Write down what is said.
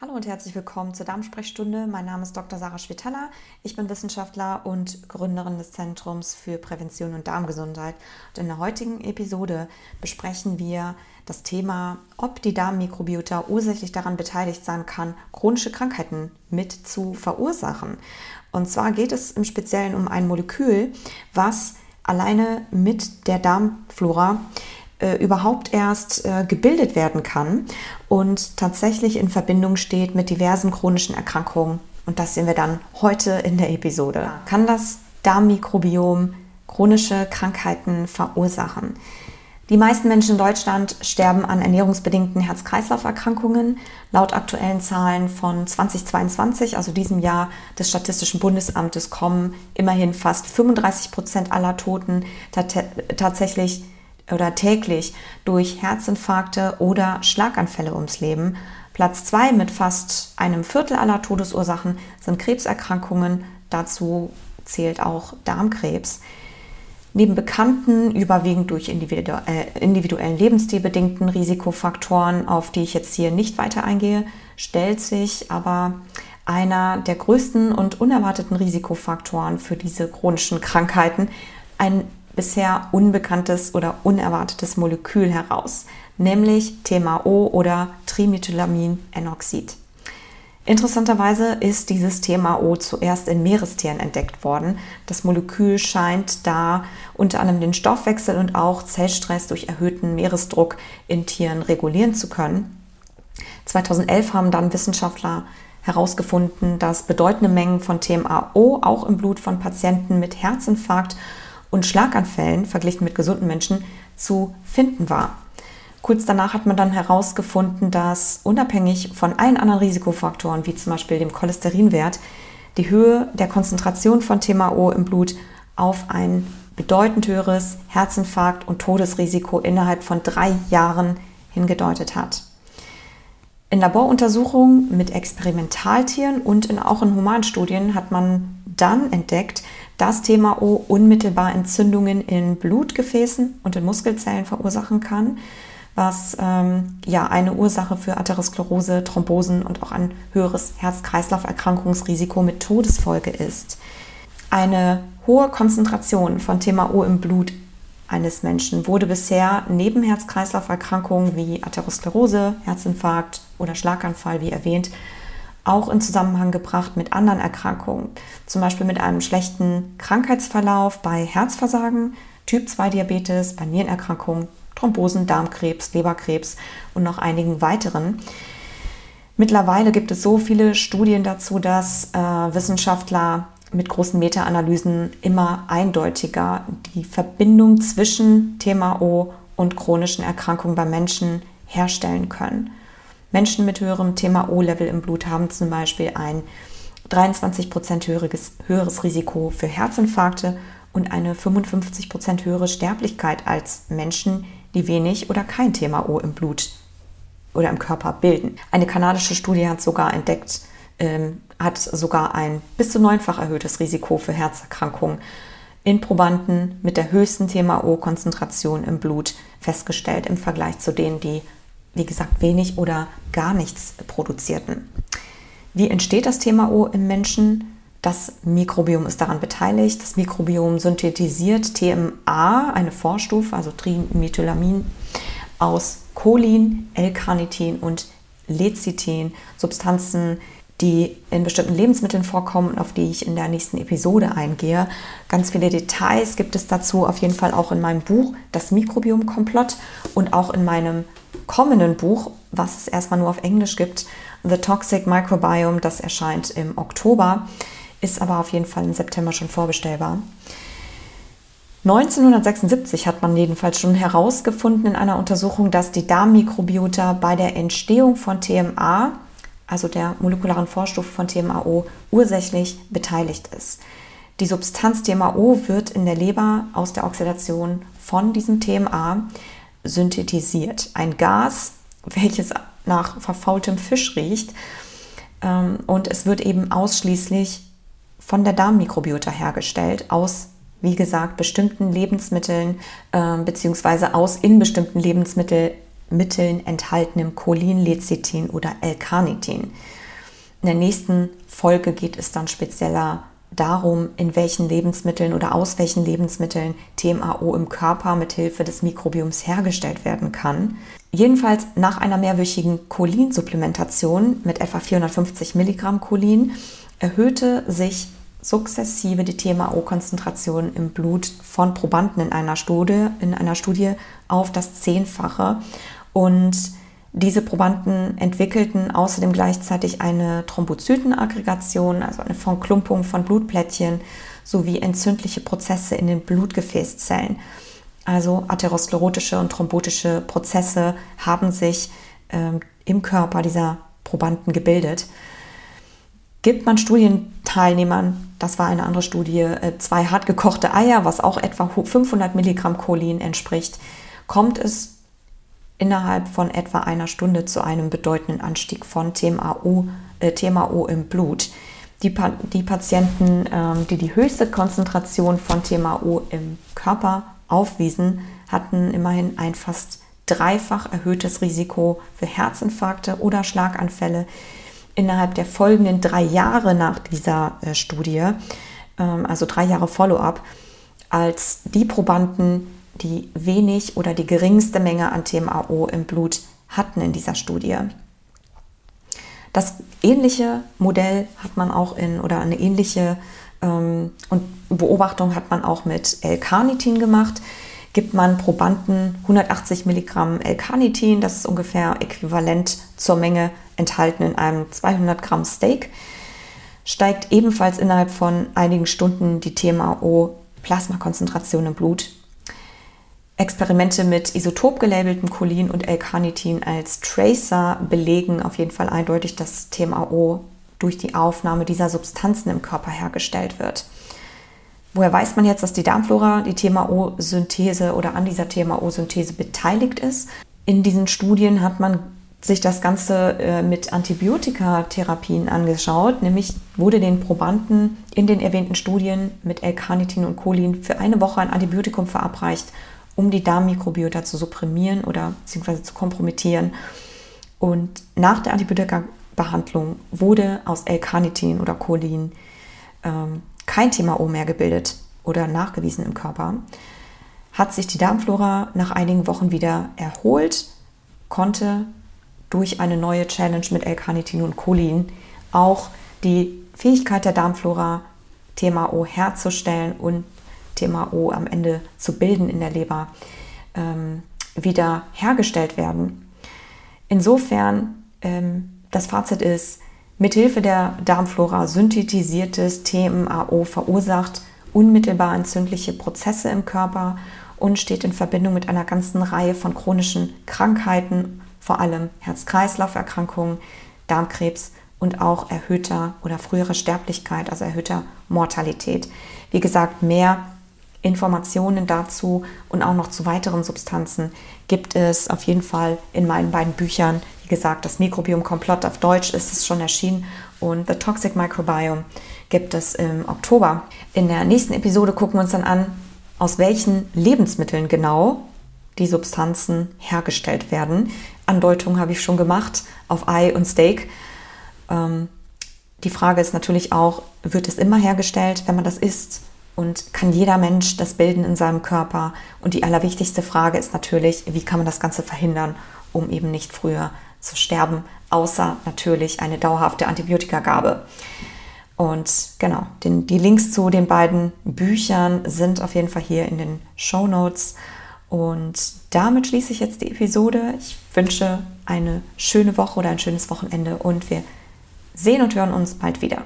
Hallo und herzlich willkommen zur Darmsprechstunde. Mein Name ist Dr. Sarah Schwitala. Ich bin Wissenschaftler und Gründerin des Zentrums für Prävention und Darmgesundheit. Und in der heutigen Episode besprechen wir das Thema, ob die Darmmikrobiota ursächlich daran beteiligt sein kann, chronische Krankheiten mit zu verursachen. Und zwar geht es im Speziellen um ein Molekül, was alleine mit der Darmflora äh, überhaupt erst äh, gebildet werden kann und tatsächlich in Verbindung steht mit diversen chronischen Erkrankungen. Und das sehen wir dann heute in der Episode. Kann das Darmmikrobiom chronische Krankheiten verursachen? Die meisten Menschen in Deutschland sterben an ernährungsbedingten Herz-Kreislauf-Erkrankungen. Laut aktuellen Zahlen von 2022, also diesem Jahr des Statistischen Bundesamtes, kommen immerhin fast 35 Prozent aller Toten tatsächlich oder täglich durch Herzinfarkte oder Schlaganfälle ums Leben. Platz zwei mit fast einem Viertel aller Todesursachen sind Krebserkrankungen. Dazu zählt auch Darmkrebs. Neben bekannten, überwiegend durch äh, individuellen lebensstilbedingten Risikofaktoren, auf die ich jetzt hier nicht weiter eingehe, stellt sich aber einer der größten und unerwarteten Risikofaktoren für diese chronischen Krankheiten ein bisher unbekanntes oder unerwartetes Molekül heraus, nämlich TMAO oder Trimethylamin-Enoxid. Interessanterweise ist dieses TMAO zuerst in Meerestieren entdeckt worden. Das Molekül scheint da unter anderem den Stoffwechsel und auch Zellstress durch erhöhten Meeresdruck in Tieren regulieren zu können. 2011 haben dann Wissenschaftler herausgefunden, dass bedeutende Mengen von TMAO auch im Blut von Patienten mit Herzinfarkt und Schlaganfällen verglichen mit gesunden Menschen zu finden war. Kurz danach hat man dann herausgefunden, dass unabhängig von allen anderen Risikofaktoren, wie zum Beispiel dem Cholesterinwert, die Höhe der Konzentration von TMAO im Blut auf ein bedeutend höheres Herzinfarkt- und Todesrisiko innerhalb von drei Jahren hingedeutet hat. In Laboruntersuchungen mit Experimentaltieren und in, auch in Humanstudien hat man dann entdeckt, dass TMAO unmittelbar Entzündungen in Blutgefäßen und in Muskelzellen verursachen kann, was ähm, ja eine Ursache für Atherosklerose, Thrombosen und auch ein höheres Herz-Kreislauf-Erkrankungsrisiko mit Todesfolge ist. Eine hohe Konzentration von TMAO im Blut eines Menschen wurde bisher neben Herz-Kreislauf-Erkrankungen wie Atherosklerose, Herzinfarkt oder Schlaganfall, wie erwähnt, auch in Zusammenhang gebracht mit anderen Erkrankungen, zum Beispiel mit einem schlechten Krankheitsverlauf bei Herzversagen, Typ-2-Diabetes, bei Nierenerkrankungen, Thrombosen, Darmkrebs, Leberkrebs und noch einigen weiteren. Mittlerweile gibt es so viele Studien dazu, dass äh, Wissenschaftler mit großen Meta-Analysen immer eindeutiger die Verbindung zwischen TMAO und chronischen Erkrankungen bei Menschen herstellen können. Menschen mit höherem TMAO-Level im Blut haben zum Beispiel ein 23% höheres, höheres Risiko für Herzinfarkte und eine 55% höhere Sterblichkeit als Menschen, die wenig oder kein TMAO im Blut oder im Körper bilden. Eine kanadische Studie hat sogar entdeckt, ähm, hat sogar ein bis zu neunfach erhöhtes Risiko für Herzerkrankungen in Probanden mit der höchsten TMAO-Konzentration im Blut festgestellt im Vergleich zu denen, die wie gesagt, wenig oder gar nichts produzierten. Wie entsteht das TMAO im Menschen? Das Mikrobiom ist daran beteiligt. Das Mikrobiom synthetisiert TMA, eine Vorstufe, also Trimethylamin, aus Cholin, L-Carnitin und Lecithin, Substanzen, die in bestimmten Lebensmitteln vorkommen und auf die ich in der nächsten Episode eingehe. Ganz viele Details gibt es dazu auf jeden Fall auch in meinem Buch Das Mikrobiom Komplott und auch in meinem kommenden Buch, was es erstmal nur auf Englisch gibt, The Toxic Microbiome, das erscheint im Oktober, ist aber auf jeden Fall im September schon vorbestellbar. 1976 hat man jedenfalls schon herausgefunden in einer Untersuchung, dass die Darmmikrobiota bei der Entstehung von TMA, also der molekularen Vorstufe von TMAO, ursächlich beteiligt ist. Die Substanz TMAO wird in der Leber aus der Oxidation von diesem TMA synthetisiert. Ein Gas, welches nach verfaultem Fisch riecht. Ähm, und es wird eben ausschließlich von der Darmmikrobiota hergestellt, aus, wie gesagt, bestimmten Lebensmitteln, ähm, beziehungsweise aus in bestimmten Lebensmitteln Mitteln enthaltenem Cholin, Lecithin oder L-Carnitin. In der nächsten Folge geht es dann spezieller darum, in welchen Lebensmitteln oder aus welchen Lebensmitteln TMAO im Körper mit Hilfe des Mikrobioms hergestellt werden kann. Jedenfalls nach einer mehrwöchigen Cholinsupplementation mit etwa 450 Milligramm Cholin erhöhte sich sukzessive die TMAO-Konzentration im Blut von Probanden in einer Studie, in einer Studie auf das Zehnfache. Und diese Probanden entwickelten außerdem gleichzeitig eine Thrombozytenaggregation, also eine Verklumpung von Blutplättchen, sowie entzündliche Prozesse in den Blutgefäßzellen. Also atherosklerotische und thrombotische Prozesse haben sich ähm, im Körper dieser Probanden gebildet. Gibt man Studienteilnehmern, das war eine andere Studie, äh, zwei hart gekochte Eier, was auch etwa 500 Milligramm Cholin entspricht, kommt es innerhalb von etwa einer Stunde zu einem bedeutenden Anstieg von TMAO, äh, TMAO im Blut. Die, pa die Patienten, ähm, die die höchste Konzentration von TMAO im Körper aufwiesen, hatten immerhin ein fast dreifach erhöhtes Risiko für Herzinfarkte oder Schlaganfälle innerhalb der folgenden drei Jahre nach dieser äh, Studie, ähm, also drei Jahre Follow-up, als die Probanden, die wenig oder die geringste Menge an TMAO im Blut hatten in dieser Studie. Das ähnliche Modell hat man auch in, oder eine ähnliche ähm, Beobachtung hat man auch mit L-Carnitin gemacht. Gibt man Probanden 180 Milligramm L-Carnitin, das ist ungefähr äquivalent zur Menge enthalten in einem 200 Gramm Steak, steigt ebenfalls innerhalb von einigen Stunden die TMAO-Plasmakonzentration im Blut Experimente mit isotop gelabeltem Cholin und L-Carnitin als Tracer belegen auf jeden Fall eindeutig, dass TMAO durch die Aufnahme dieser Substanzen im Körper hergestellt wird. Woher weiß man jetzt, dass die Darmflora die TMAO-Synthese oder an dieser TMAO-Synthese beteiligt ist? In diesen Studien hat man sich das Ganze äh, mit Antibiotikatherapien angeschaut, nämlich wurde den Probanden in den erwähnten Studien mit L-Carnitin und Cholin für eine Woche ein Antibiotikum verabreicht um die Darmmikrobiota zu supprimieren oder beziehungsweise zu kompromittieren. Und nach der Antibiotika-Behandlung wurde aus L-Carnitin oder Cholin ähm, kein TMAO mehr gebildet oder nachgewiesen im Körper. Hat sich die Darmflora nach einigen Wochen wieder erholt, konnte durch eine neue Challenge mit L-Carnitin und Cholin auch die Fähigkeit der Darmflora, TMAO herzustellen und TMAO am Ende zu bilden in der Leber, ähm, wieder hergestellt werden. Insofern, ähm, das Fazit ist, mithilfe der Darmflora synthetisiertes TMAO verursacht unmittelbar entzündliche Prozesse im Körper und steht in Verbindung mit einer ganzen Reihe von chronischen Krankheiten, vor allem Herz-Kreislauf-Erkrankungen, Darmkrebs und auch erhöhter oder frühere Sterblichkeit, also erhöhter Mortalität. Wie gesagt, mehr Informationen dazu und auch noch zu weiteren Substanzen gibt es auf jeden Fall in meinen beiden Büchern. Wie gesagt, das Mikrobiom Komplott auf Deutsch ist es schon erschienen und The Toxic Microbiome gibt es im Oktober. In der nächsten Episode gucken wir uns dann an, aus welchen Lebensmitteln genau die Substanzen hergestellt werden. Andeutung habe ich schon gemacht auf Ei und Steak. Ähm, die Frage ist natürlich auch, wird es immer hergestellt, wenn man das isst? Und kann jeder Mensch das bilden in seinem Körper? Und die allerwichtigste Frage ist natürlich, wie kann man das Ganze verhindern, um eben nicht früher zu sterben, außer natürlich eine dauerhafte Antibiotikagabe. Und genau, den, die Links zu den beiden Büchern sind auf jeden Fall hier in den Show Notes. Und damit schließe ich jetzt die Episode. Ich wünsche eine schöne Woche oder ein schönes Wochenende und wir sehen und hören uns bald wieder.